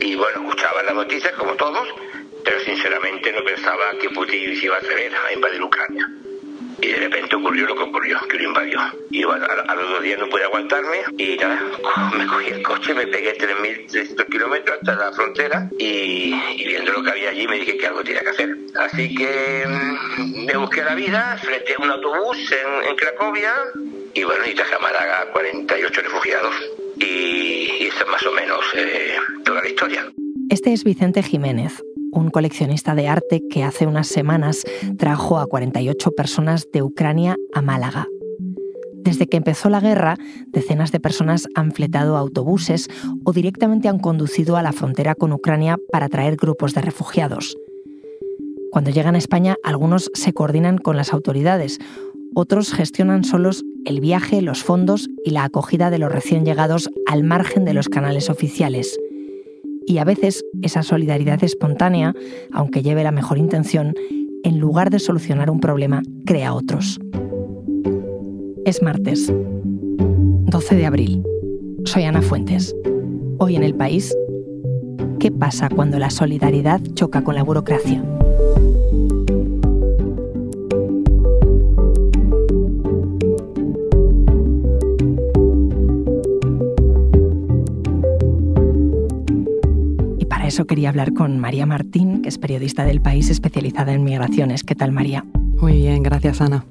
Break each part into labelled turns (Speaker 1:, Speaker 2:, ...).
Speaker 1: Y bueno, escuchaba las noticias como todos, pero sinceramente no pensaba que Putin se iba a atrever a invadir Ucrania. Y de repente ocurrió lo que ocurrió, que lo invadió. Y bueno, a, los dos días no pude aguantarme y nada, me cogí el coche, me pegué 3.300 kilómetros hasta la frontera y, viendo lo que había allí me dije que algo tenía que hacer. Así que mm, me busqué la vida, frente a un autobús en, Cracovia y bueno, y traje a Málaga 48 refugiados. Y, esa es más o menos eh, toda la historia.
Speaker 2: Este es Vicente Jiménez, un coleccionista de arte que hace unas semanas trajo a 48 personas de Ucrania a Málaga. Desde que empezó la guerra, decenas de personas han fletado autobuses o directamente han conducido a la frontera con Ucrania para traer grupos de refugiados. Cuando llegan a España, algunos se coordinan con las autoridades, otros gestionan solos el viaje, los fondos y la acogida de los recién llegados al margen de los canales oficiales. Y a veces esa solidaridad espontánea, aunque lleve la mejor intención, en lugar de solucionar un problema, crea otros. Es martes, 12 de abril. Soy Ana Fuentes. Hoy en el país, ¿qué pasa cuando la solidaridad choca con la burocracia? Eso quería hablar con María Martín, que es periodista del país especializada en migraciones. ¿Qué tal, María?
Speaker 3: Muy bien, gracias, Ana.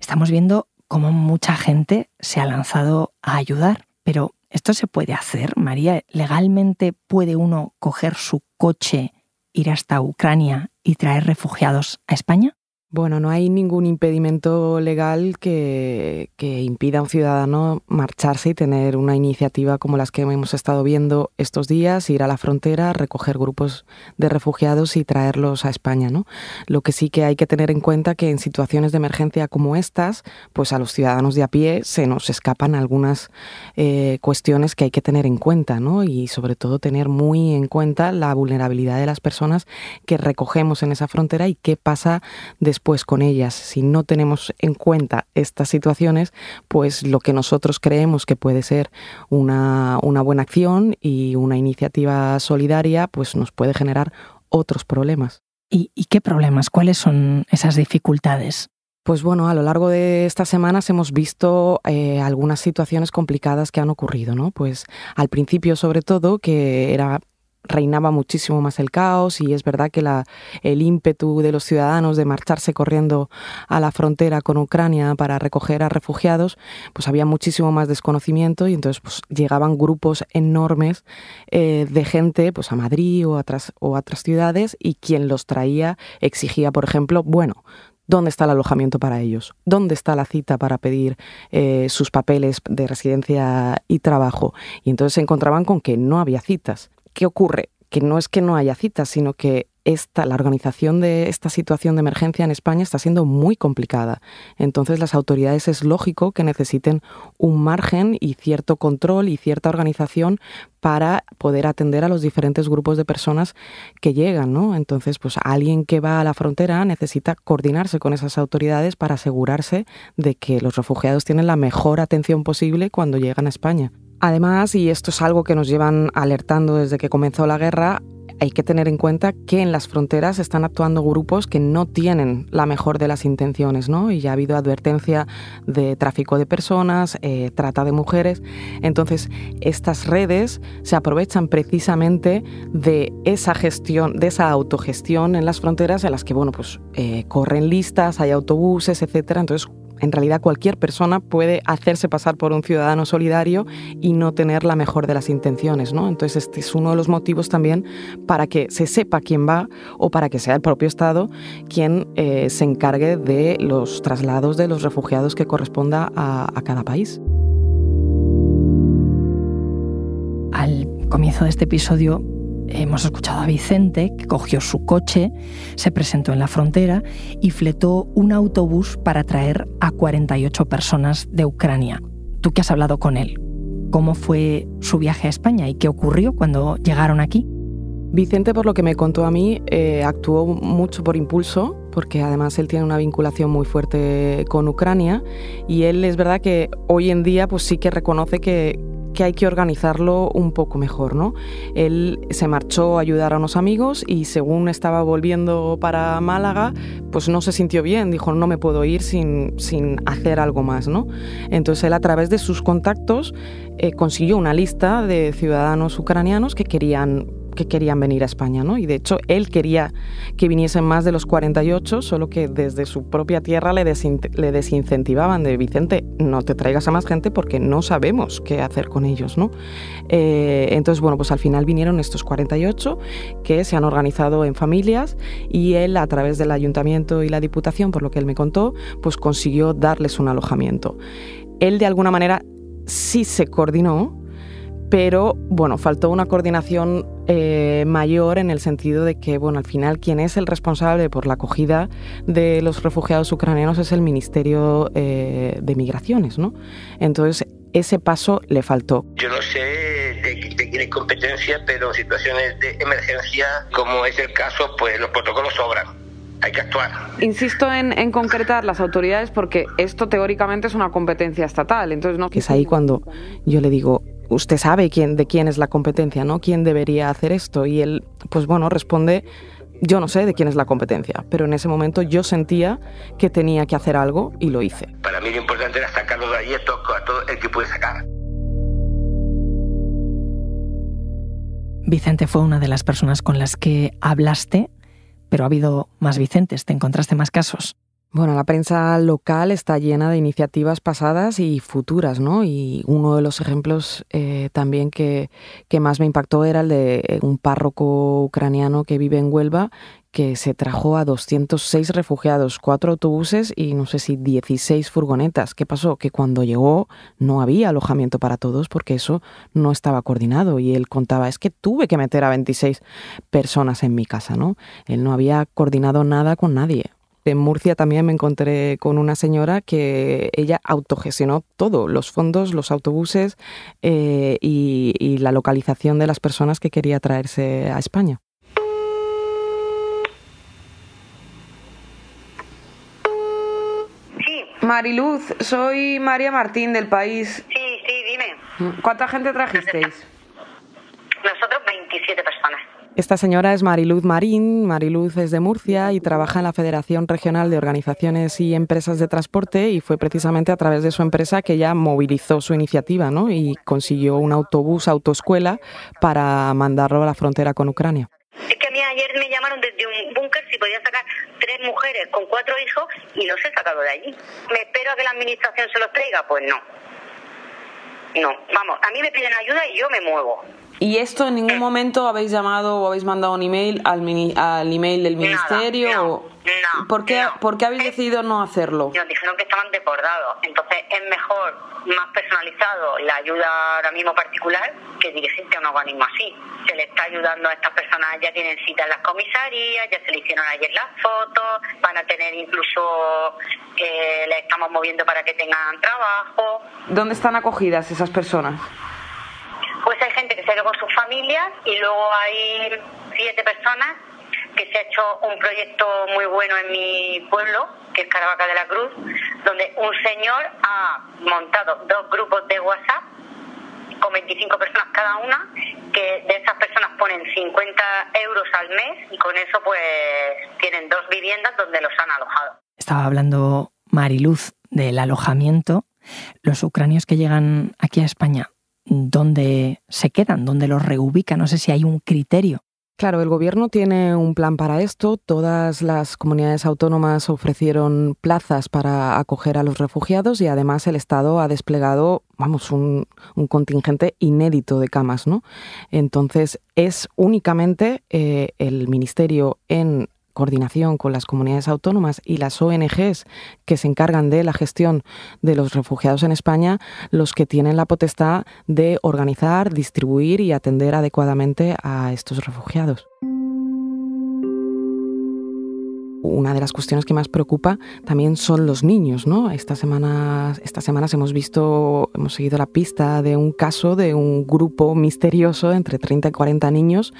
Speaker 2: Estamos viendo cómo mucha gente se ha lanzado a ayudar, pero ¿esto se puede hacer, María? ¿Legalmente puede uno coger su coche, ir hasta Ucrania y traer refugiados a España?
Speaker 3: Bueno, no hay ningún impedimento legal que, impida a un ciudadano marcharse y tener una iniciativa como las que hemos estado viendo estos días, ir a la frontera, recoger grupos de refugiados y traerlos a España. ¿no? Lo que sí que hay que tener en cuenta que en situaciones de emergencia como estas, pues a los ciudadanos de a pie se nos escapan algunas eh, cuestiones que hay que tener en cuenta ¿no? y sobre todo tener muy en cuenta la vulnerabilidad de las personas que recogemos en esa frontera y qué pasa después pues con ellas. Si no tenemos en cuenta estas situaciones, pues lo que nosotros creemos que puede ser una, buena acción y una iniciativa solidaria, pues nos puede generar otros problemas.
Speaker 2: ¿Y, qué problemas? ¿Cuáles son esas dificultades?
Speaker 3: Pues bueno, a lo largo de estas semanas hemos visto eh, algunas situaciones complicadas que han ocurrido, ¿no? Pues al principio, sobre todo, que era reinaba muchísimo más el caos y es verdad que el ímpetu de los ciudadanos de marcharse corriendo a la frontera con Ucrania para recoger a refugiados, pues había muchísimo más desconocimiento y entonces pues llegaban grupos enormes eh, de gente pues a Madrid o a, o a otras ciudades y quien los traía exigía, por ejemplo, bueno, ¿Dónde está el alojamiento para ellos? ¿Dónde está la cita para pedir eh, sus papeles de residencia y trabajo? Y entonces se encontraban con que no había citas. ¿Qué ocurre? Que no es que no haya citas, sino que esta, la organización de esta situación de emergencia en España está siendo muy complicada. Entonces las autoridades es lógico que necesiten un margen y cierto control y cierta organización para poder atender a los diferentes grupos de personas que llegan, ¿no? Entonces, pues alguien que va a la frontera necesita coordinarse con esas autoridades para asegurarse de que los refugiados tienen la mejor atención posible cuando llegan a España. Además, y esto es algo que nos llevan alertando desde que comenzó la guerra, hay que tener en cuenta que en las fronteras están actuando grupos que no tienen la mejor de las intenciones, ¿no? Y ya ha habido advertencia de tráfico de personas, eh, trata de mujeres. Entonces, estas redes se aprovechan precisamente de esa gestión, de esa autogestión en las fronteras en las que, bueno, pues eh, corren listas, hay autobuses, etcétera. Entonces, en realidad cualquier persona puede hacerse pasar por un ciudadano solidario y no tener la mejor de las intenciones, ¿no? Entonces este es uno de los motivos también para que se sepa quién va o para que sea el propio Estado quien eh, se encargue de los traslados de los refugiados que corresponda a, a cada país.
Speaker 2: Al comienzo de este episodio Hemos escuchado a Vicente, que cogió su coche, se presentó en la frontera y fletó un autobús para traer a 48 personas de Ucrania. Tú que has hablado con él, ¿cómo fue su viaje a España y qué ocurrió cuando llegaron aquí?
Speaker 3: Vicente, por lo que me contó a mí, eh, actuó mucho por impulso, porque además él tiene una vinculación muy fuerte con Ucrania y él es verdad que hoy en día pues sí que reconoce que que hay que organizarlo un poco mejor, ¿no? Él se marchó a ayudar a unos amigos y según estaba volviendo para Málaga, pues no se sintió bien, dijo, no me puedo ir sin, sin hacer algo más, ¿no? Entonces él a través de sus contactos eh, consiguió una lista de ciudadanos ucranianos que querían que querían venir a España, ¿no? Y de hecho él quería que viniesen más de los 48, solo que desde su propia tierra le, desincentivaban de Vicente, no te traigas a más gente porque no sabemos qué hacer con ellos, ¿no? Eh, entonces, bueno, pues al final vinieron estos 48 que se han organizado en familias y él a través del ayuntamiento y la diputación, por lo que él me contó, pues consiguió darles un alojamiento. Él de alguna manera sí se coordinó, pero bueno, faltó una coordinación eh, mayor en el sentido de que, bueno, al final quien es el responsable por la acogida de los refugiados ucranianos es el Ministerio eh, de Migraciones, ¿no? Entonces, ese paso le faltó.
Speaker 1: Yo no sé de, quién es competencia, pero en situaciones de emergencia, como es el caso, pues los protocolos sobran hay que actuar.
Speaker 4: Insisto en, en, concretar las autoridades porque esto teóricamente es una competencia estatal, entonces no.
Speaker 3: Es ahí cuando yo le digo, usted sabe quién, de quién es la competencia, ¿no? ¿Quién debería hacer esto? Y él, pues bueno, responde, yo no sé de quién es la competencia, pero en ese momento yo sentía que tenía que hacer algo y lo hice.
Speaker 1: Para mí lo importante era sacarlo de ahí a todo el que puede sacar.
Speaker 2: Vicente fue una de las personas con las que hablaste, pero ha habido más Vicentes, ¿te encontraste más casos?
Speaker 3: Bueno, la prensa local está llena de iniciativas pasadas y futuras, ¿no? Y uno de los ejemplos eh, también que, que, más me impactó era el de un párroco ucraniano que vive en Huelva que se trajo a 206 refugiados, cuatro autobuses y no sé si 16 furgonetas. ¿Qué pasó? Que cuando llegó no había alojamiento para todos porque eso no estaba coordinado y él contaba, es que tuve que meter a 26 personas en mi casa, ¿no? Él no había coordinado nada con nadie. En Murcia también me encontré con una señora que ella autogestionó todo, los fondos, los autobuses eh, y, la localización de las personas que quería traerse a España.
Speaker 4: Sí. Mariluz, soy María Martín del país.
Speaker 5: Sí, sí, dime.
Speaker 4: ¿Cuánta gente trajisteis?
Speaker 5: Nosotros 27 personas.
Speaker 3: Esta señora es Mariluz Marín. Mariluz es de Murcia y trabaja en la Federación Regional de Organizaciones y Empresas de Transporte y fue precisamente a través de su empresa que ella movilizó su iniciativa ¿no? y consiguió un autobús autoescuela para mandarlo a la frontera con Ucrania.
Speaker 5: Es que a mí ayer me llamaron desde un búnker si podía sacar tres mujeres con cuatro hijos y los he sacado de allí. ¿Me espero a que la administración se los traiga? Pues no. No, vamos, a mí me piden ayuda y yo me muevo.
Speaker 4: ¿Y esto en ningún momento habéis llamado o habéis mandado un email al, al email del ministerio?
Speaker 5: no, no,
Speaker 4: ¿Por, qué, ¿Por qué habéis decidido no hacerlo?
Speaker 5: Nos dijeron que estaban desbordados. Entonces es mejor, más personalizado, la ayuda ahora mismo particular que dirigirse a un organismo así. Se le está ayudando a estas personas, ya tienen cita en las comisarías, ya se le hicieron ayer las fotos, van a tener incluso, eh, le estamos moviendo para que tengan trabajo.
Speaker 4: ¿Dónde están acogidas esas personas?
Speaker 5: Ido con sus familias y luego hay siete personas que se ha hecho un proyecto muy bueno en mi pueblo, que es Caravaca de la Cruz, donde un señor ha montado dos grupos de WhatsApp con 25 personas cada una, que de esas personas ponen 50 euros al mes y con eso pues tienen dos viviendas donde los han alojado.
Speaker 2: Estaba hablando Mariluz del alojamiento. Los ucranios que llegan aquí a España dónde se quedan, dónde los reubican. No sé si hay un criterio.
Speaker 3: Claro, el gobierno tiene un plan para esto. Todas las comunidades autónomas ofrecieron plazas para acoger a los refugiados y además el Estado ha desplegado, vamos, un, contingente inédito de camas, ¿no? Entonces es únicamente eh, el Ministerio en coordinación con las comunidades autónomas y las ONGs que se encargan de la gestión de los refugiados en España, los que tienen la potestad de organizar, distribuir y atender adecuadamente a estos refugiados. Una de las cuestiones que más preocupa también son los niños, ¿no? Estas semanas hemos visto, hemos seguido la pista de un caso de un grupo misterioso entre 30 y 40 niños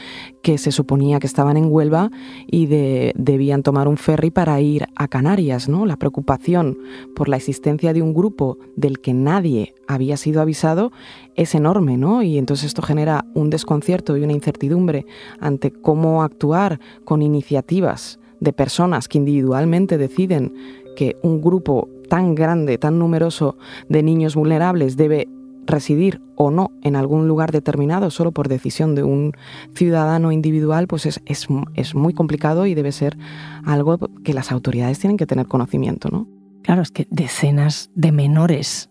Speaker 3: que se suponía que estaban en Huelva y debían tomar un ferry para ir a Canarias, ¿no? La preocupación por la existencia de un grupo del que nadie había sido avisado es enorme, ¿no? Y entonces esto genera un desconcierto y una incertidumbre ante cómo actuar con iniciativas de personas que individualmente deciden que un grupo tan grande, tan numeroso de niños vulnerables debe residir o no en algún lugar determinado solo por decisión de un ciudadano individual, pues es, es, muy complicado y debe ser algo que las autoridades tienen que tener conocimiento, ¿no?
Speaker 2: Claro, es que decenas de menores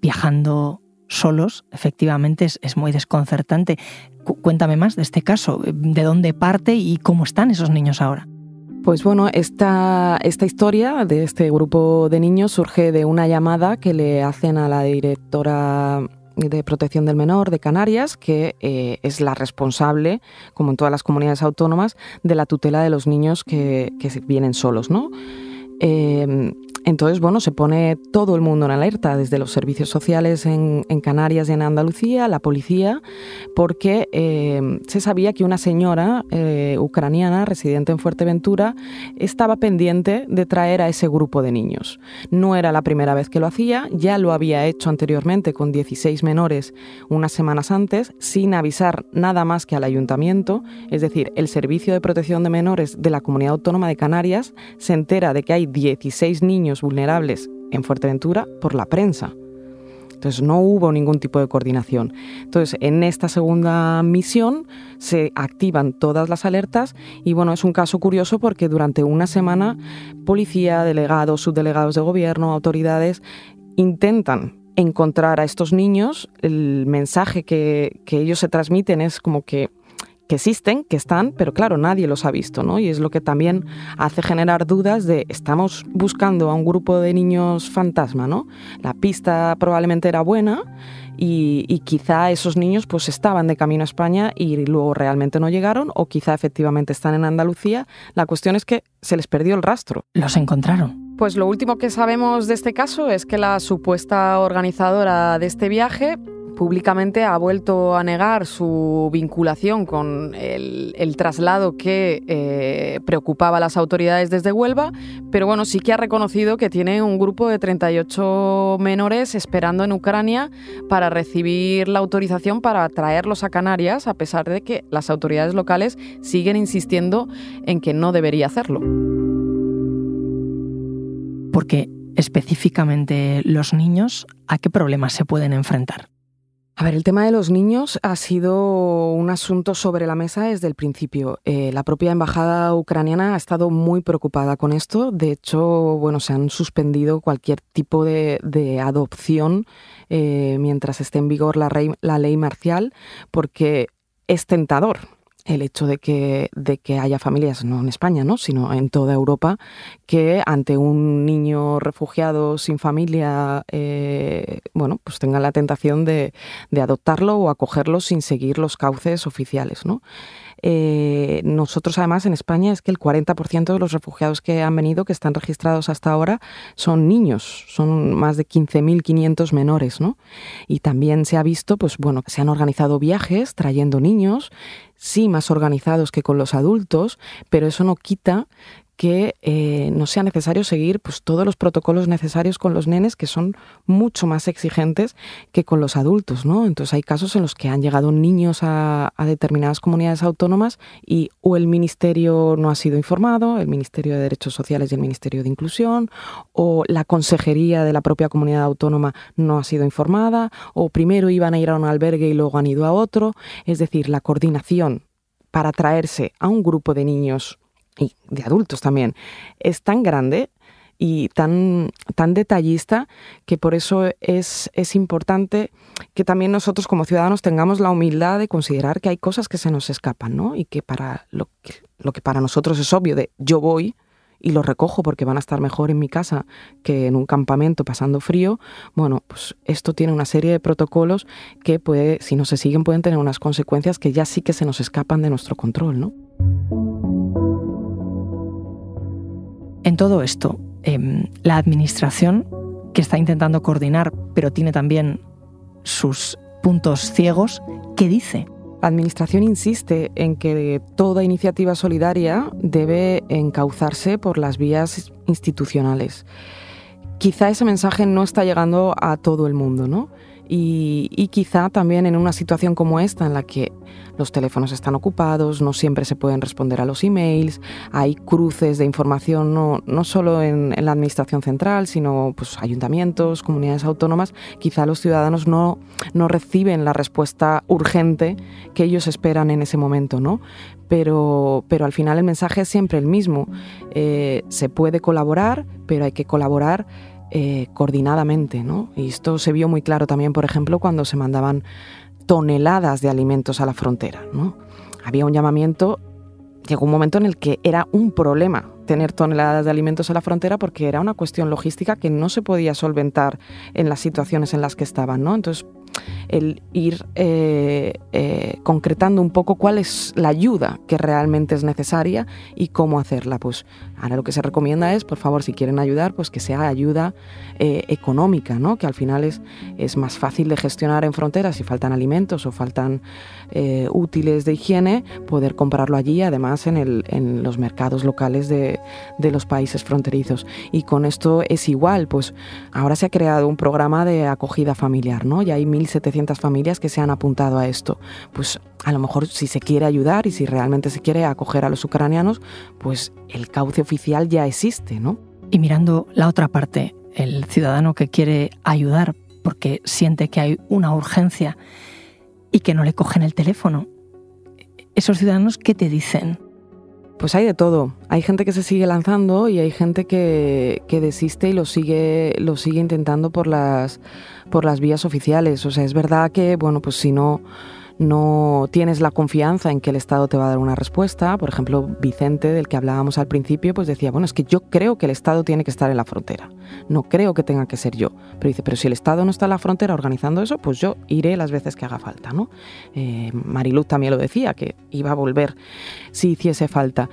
Speaker 2: viajando solos, efectivamente, es, es muy desconcertante. cuéntame más de este caso, de dónde parte y cómo están esos niños ahora.
Speaker 3: Pues bueno, esta, esta historia de este grupo de niños surge de una llamada que le hacen a la directora de protección del menor de Canarias, que eh, es la responsable, como en todas las comunidades autónomas, de la tutela de los niños que, que vienen solos, ¿no? Eh, entonces, bueno, se pone todo el mundo en alerta, desde los servicios sociales en, Canarias y en Andalucía, la policía, porque eh, se sabía que una señora eh, ucraniana residente en Fuerteventura estaba pendiente de traer a ese grupo de niños. No era la primera vez que lo hacía, ya lo había hecho anteriormente con 16 menores unas semanas antes, sin avisar nada más que al ayuntamiento, es decir, el Servicio de Protección de Menores de la Comunidad Autónoma de Canarias se entera de que hay 16 niños vulnerables en Fuerteventura por la prensa. Entonces no hubo ningún tipo de coordinación. Entonces en esta segunda misión se activan todas las alertas y bueno, es un caso curioso porque durante una semana policía, delegados, subdelegados de gobierno, autoridades intentan encontrar a estos niños. El mensaje que, ellos se transmiten es como que que existen, que están, pero claro, nadie los ha visto, ¿no? Y es lo que también hace generar dudas de estamos buscando a un grupo de niños fantasma, ¿no? La pista probablemente era buena y, y, quizá esos niños pues estaban de camino a España y luego realmente no llegaron o quizá efectivamente están en Andalucía. La cuestión es que se les perdió el rastro.
Speaker 2: Los encontraron.
Speaker 3: Pues lo último que sabemos de este caso es que la supuesta organizadora de este viaje públicamente ha vuelto a negar su vinculación con el, traslado que eh, preocupaba a las autoridades desde Huelva, pero bueno, sí que ha reconocido que tiene un grupo de 38 menores esperando en Ucrania para recibir la autorización para traerlos a Canarias, a pesar de que las autoridades locales siguen insistiendo en que no debería hacerlo.
Speaker 2: Porque específicamente los niños, ¿a qué problemas se pueden enfrentar?
Speaker 3: A ver, el tema de los niños ha sido un asunto sobre la mesa desde el principio. Eh, la propia embajada ucraniana ha estado muy preocupada con esto. De hecho, bueno, se han suspendido cualquier tipo de, adopción eh, mientras esté en vigor la, la ley marcial, porque es tentador el hecho de que, de que haya familias, no en España, ¿no? sino en toda Europa, que ante un niño refugiado sin familia, eh, bueno, pues tengan la tentación de, de, adoptarlo o acogerlo sin seguir los cauces oficiales. ¿no? Eh, nosotros además en España es que el 40% de los refugiados que han venido, que están registrados hasta ahora, son niños, son más de 15.500 menores, ¿no? Y también se ha visto, pues bueno, se han organizado viajes trayendo niños, sí más organizados que con los adultos, pero eso no quita que eh, no sea necesario seguir pues, todos los protocolos necesarios con los nenes, que son mucho más exigentes que con los adultos. ¿no? Entonces hay casos en los que han llegado niños a, determinadas comunidades autónomas y o el Ministerio no ha sido informado, el Ministerio de Derechos Sociales y el Ministerio de Inclusión, o la Consejería de la propia comunidad autónoma no ha sido informada, o primero iban a ir a un albergue y luego han ido a otro. Es decir, la coordinación para traerse a un grupo de niños y de adultos también, es tan grande y tan, tan detallista que por eso es, es importante que también nosotros como ciudadanos tengamos la humildad de considerar que hay cosas que se nos escapan, ¿no? Y que para lo que, para nosotros es obvio de yo voy y lo recojo porque van a estar mejor en mi casa que en un campamento pasando frío, bueno, pues esto tiene una serie de protocolos que puede, si no se siguen pueden tener unas consecuencias que ya sí que se nos escapan de nuestro control, ¿no?
Speaker 2: Todo esto, em, la administración, que está intentando coordinar, pero tiene también sus puntos ciegos, ¿qué dice?
Speaker 3: La Administración insiste en que toda iniciativa solidaria debe encauzarse por las vías institucionales. Quizá ese mensaje no está llegando a todo el mundo, ¿no? Y, quizá también en una situación como esta, en la que los teléfonos están ocupados, no siempre se pueden responder a los emails, hay cruces de información no, no solo en, la administración central, sino pues, ayuntamientos, comunidades autónomas, quizá los ciudadanos no, no reciben la respuesta urgente que ellos esperan en ese momento, ¿no? Pero, pero al final el mensaje es siempre el mismo. Eh, se puede colaborar, pero hay que colaborar eh, coordinadamente. ¿no? Y esto se vio muy claro también, por ejemplo, cuando se mandaban toneladas de alimentos a la frontera. ¿no? Había un llamamiento, llegó un momento en el que era un problema tener toneladas de alimentos a la frontera porque era una cuestión logística que no se podía solventar en las situaciones en las que estaban. ¿no? Entonces, el ir eh, eh, concretando un poco cuál es la ayuda que realmente es necesaria y cómo hacerla. Pues ahora lo que se recomienda es, por favor, si quieren ayudar, pues que sea ayuda eh, económica, ¿no? que al final es, más fácil de gestionar en fronteras si faltan alimentos o faltan útiles de higiene, poder comprarlo allí, además en, los mercados locales de, de los países fronterizos. Y con esto es igual, pues ahora se ha creado un programa de acogida familiar, ¿no? Ya hay 1.700 familias que se han apuntado a esto. Pues a lo mejor si se quiere ayudar y si realmente se quiere acoger a los ucranianos, pues el cauce oficial ya existe, ¿no?
Speaker 2: Y mirando la otra parte, el ciudadano que quiere ayudar porque siente que hay una urgencia y que no le cogen el teléfono, esos ciudadanos, ¿qué te dicen?
Speaker 3: Pues hay de todo. Hay gente que se sigue lanzando y hay gente que, desiste y lo sigue, lo sigue intentando por las, por las vías oficiales. O sea, es verdad que, bueno, pues si no no tienes la confianza en que el Estado te va a dar una respuesta. Por ejemplo, Vicente, del que hablábamos al principio, pues decía, bueno, es que yo creo que el Estado tiene que estar en la frontera. No creo que tenga que ser yo. Pero dice, pero si el Estado no está en la frontera organizando eso, pues yo iré las veces que haga falta, ¿no? Eh, Mariluz también lo decía, que iba a volver si hiciese falta.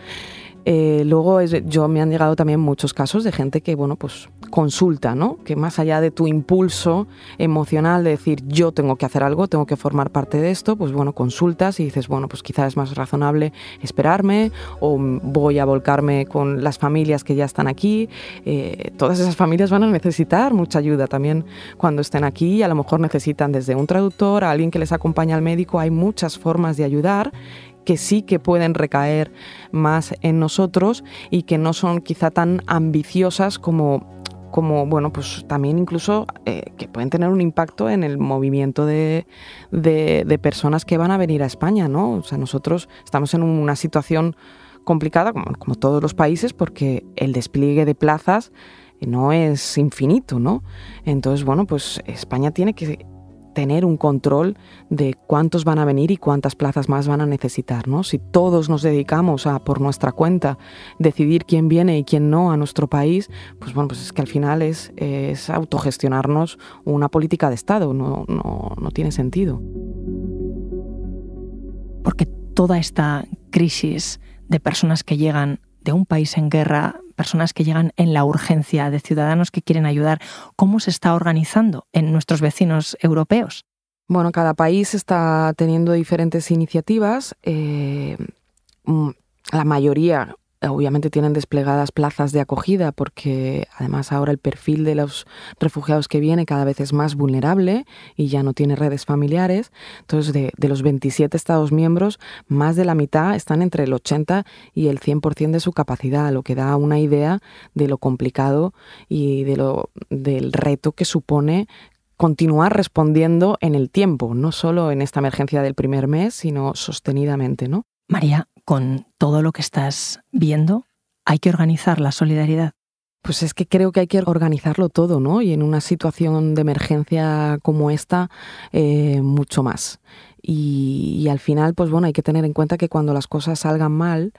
Speaker 3: Eh, luego yo me han llegado también muchos casos de gente que bueno pues consulta, ¿no? Que más allá de tu impulso emocional de decir yo tengo que hacer algo, tengo que formar parte de esto, pues bueno consultas y dices bueno pues quizás es más razonable esperarme o voy a volcarme con las familias que ya están aquí. Eh, todas esas familias van a necesitar mucha ayuda también cuando estén aquí. A lo mejor necesitan desde un traductor a alguien que les acompañe al médico. Hay muchas formas de ayudar que sí que pueden recaer más en nosotros y que no son quizá tan ambiciosas como como bueno pues también incluso eh, que pueden tener un impacto en el movimiento de, de, personas que van a venir a España no o sea nosotros estamos en una situación complicada como, como todos los países porque el despliegue de plazas no es infinito no entonces bueno pues España tiene que tener un control de cuántos van a venir y cuántas plazas más van a necesitar. ¿no? Si todos nos dedicamos a, por nuestra cuenta, decidir quién viene y quién no a nuestro país, pues bueno, pues es que al final es, es autogestionarnos una política de Estado, no, no, no tiene sentido.
Speaker 2: Porque toda esta crisis de personas que llegan de un país en guerra, personas que llegan en la urgencia, de ciudadanos que quieren ayudar, ¿cómo se está organizando en nuestros vecinos europeos?
Speaker 3: Bueno, cada país está teniendo diferentes iniciativas. Eh, mm, la mayoría obviamente tienen desplegadas plazas de acogida porque además ahora el perfil de los refugiados que viene cada vez es más vulnerable y ya no tiene redes familiares. Entonces, de, los 27 Estados miembros, más de la mitad están entre el 80 y el 100% de su capacidad, lo que da una idea de lo complicado y de lo, del reto que supone continuar respondiendo en el tiempo, no solo en esta emergencia del primer mes, sino sostenidamente, ¿no?
Speaker 2: María, con todo lo que estás viendo, hay que organizar la solidaridad.
Speaker 3: Pues es que creo que hay que organizarlo todo, ¿no? Y en una situación de emergencia como esta, eh, mucho más. Y, al final, pues bueno, hay que tener en cuenta que cuando las cosas salgan mal,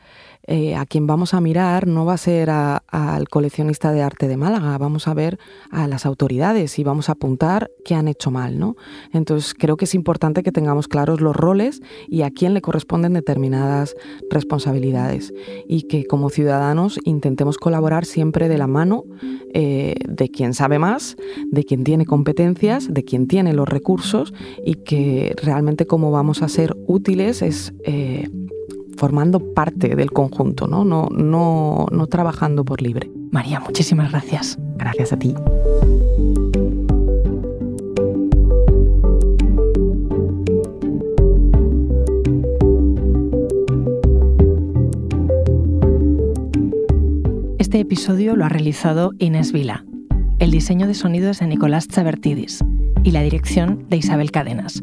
Speaker 3: eh, a quien vamos a mirar no va a ser al coleccionista de arte de Málaga, vamos a ver a las autoridades y vamos a apuntar qué han hecho mal, ¿no? Entonces creo que es importante que tengamos claros los roles y a quién le corresponden determinadas responsabilidades y que como ciudadanos intentemos colaborar siempre de la mano eh, de quien sabe más, de quien tiene competencias, de quien tiene los recursos y que realmente como vamos a ser útiles es eh, formando parte del conjunto, ¿no? No, no, no trabajando por libre.
Speaker 2: María, muchísimas gracias.
Speaker 3: Gracias a ti.
Speaker 2: Este episodio lo ha realizado Inés Vila. El diseño de sonido es de Nicolás Chavertidis y la dirección de Isabel Cadenas.